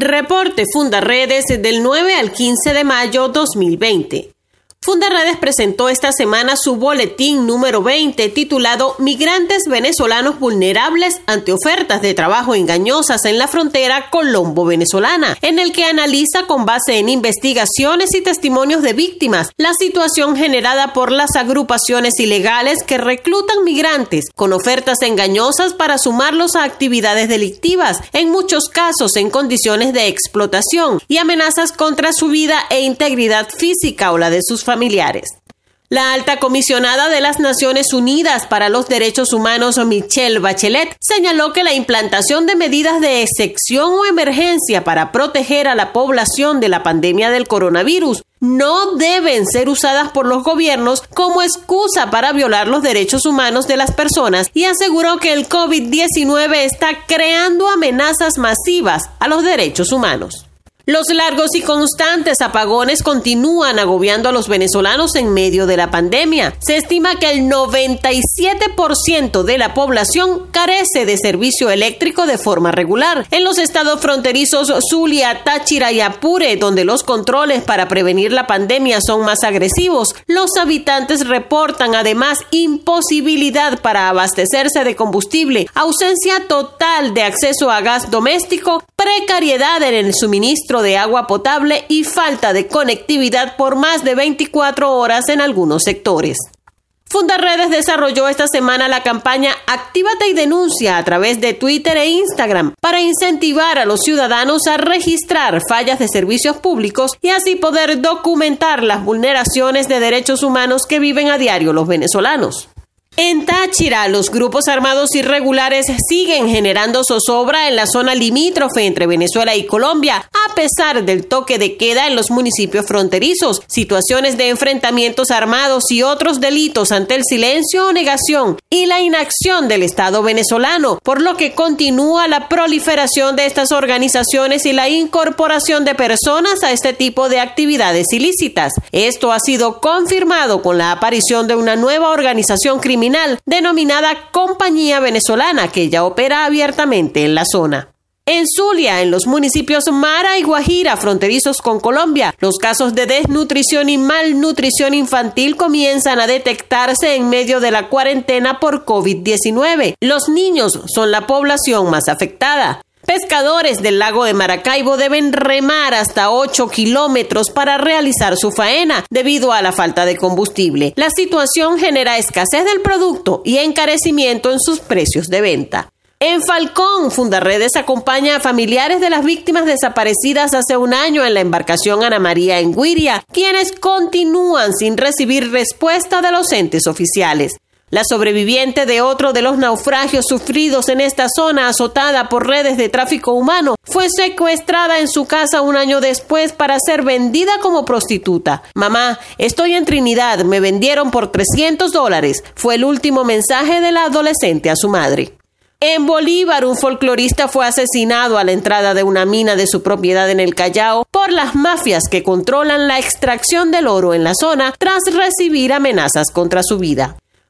Reporte Fundaredes del 9 al 15 de mayo 2020. Fundaredes presentó esta semana su boletín número 20 titulado Migrantes venezolanos vulnerables ante ofertas de trabajo engañosas en la frontera colombo-venezolana, en el que analiza con base en investigaciones y testimonios de víctimas la situación generada por las agrupaciones ilegales que reclutan migrantes con ofertas engañosas para sumarlos a actividades delictivas, en muchos casos en condiciones de explotación y amenazas contra su vida e integridad física o la de sus familiares La alta comisionada de las Naciones Unidas para los Derechos Humanos, Michelle Bachelet, señaló que la implantación de medidas de excepción o emergencia para proteger a la población de la pandemia del coronavirus no deben ser usadas por los gobiernos como excusa para violar los derechos humanos de las personas y aseguró que el COVID-19 está creando amenazas masivas a los derechos humanos. Los largos y constantes apagones continúan agobiando a los venezolanos en medio de la pandemia. Se estima que el 97% de la población carece de servicio eléctrico de forma regular. En los estados fronterizos Zulia, Táchira y Apure, donde los controles para prevenir la pandemia son más agresivos, los habitantes reportan además imposibilidad para abastecerse de combustible, ausencia total de acceso a gas doméstico, precariedad en el suministro de agua potable y falta de conectividad por más de 24 horas en algunos sectores. Fundaredes desarrolló esta semana la campaña Actívate y denuncia a través de Twitter e Instagram para incentivar a los ciudadanos a registrar fallas de servicios públicos y así poder documentar las vulneraciones de derechos humanos que viven a diario los venezolanos. En Táchira, los grupos armados irregulares siguen generando zozobra en la zona limítrofe entre Venezuela y Colombia, a pesar del toque de queda en los municipios fronterizos, situaciones de enfrentamientos armados y otros delitos ante el silencio o negación y la inacción del Estado venezolano, por lo que continúa la proliferación de estas organizaciones y la incorporación de personas a este tipo de actividades ilícitas. Esto ha sido confirmado con la aparición de una nueva organización criminal denominada Compañía Venezolana, que ya opera abiertamente en la zona. En Zulia, en los municipios Mara y Guajira, fronterizos con Colombia, los casos de desnutrición y malnutrición infantil comienzan a detectarse en medio de la cuarentena por COVID-19. Los niños son la población más afectada. Pescadores del lago de Maracaibo deben remar hasta 8 kilómetros para realizar su faena debido a la falta de combustible. La situación genera escasez del producto y encarecimiento en sus precios de venta. En Falcón, Fundarredes acompaña a familiares de las víctimas desaparecidas hace un año en la embarcación Ana María en Guiria, quienes continúan sin recibir respuesta de los entes oficiales. La sobreviviente de otro de los naufragios sufridos en esta zona azotada por redes de tráfico humano fue secuestrada en su casa un año después para ser vendida como prostituta. Mamá, estoy en Trinidad, me vendieron por 300 dólares, fue el último mensaje de la adolescente a su madre. En Bolívar, un folclorista fue asesinado a la entrada de una mina de su propiedad en el Callao por las mafias que controlan la extracción del oro en la zona tras recibir amenazas contra su vida.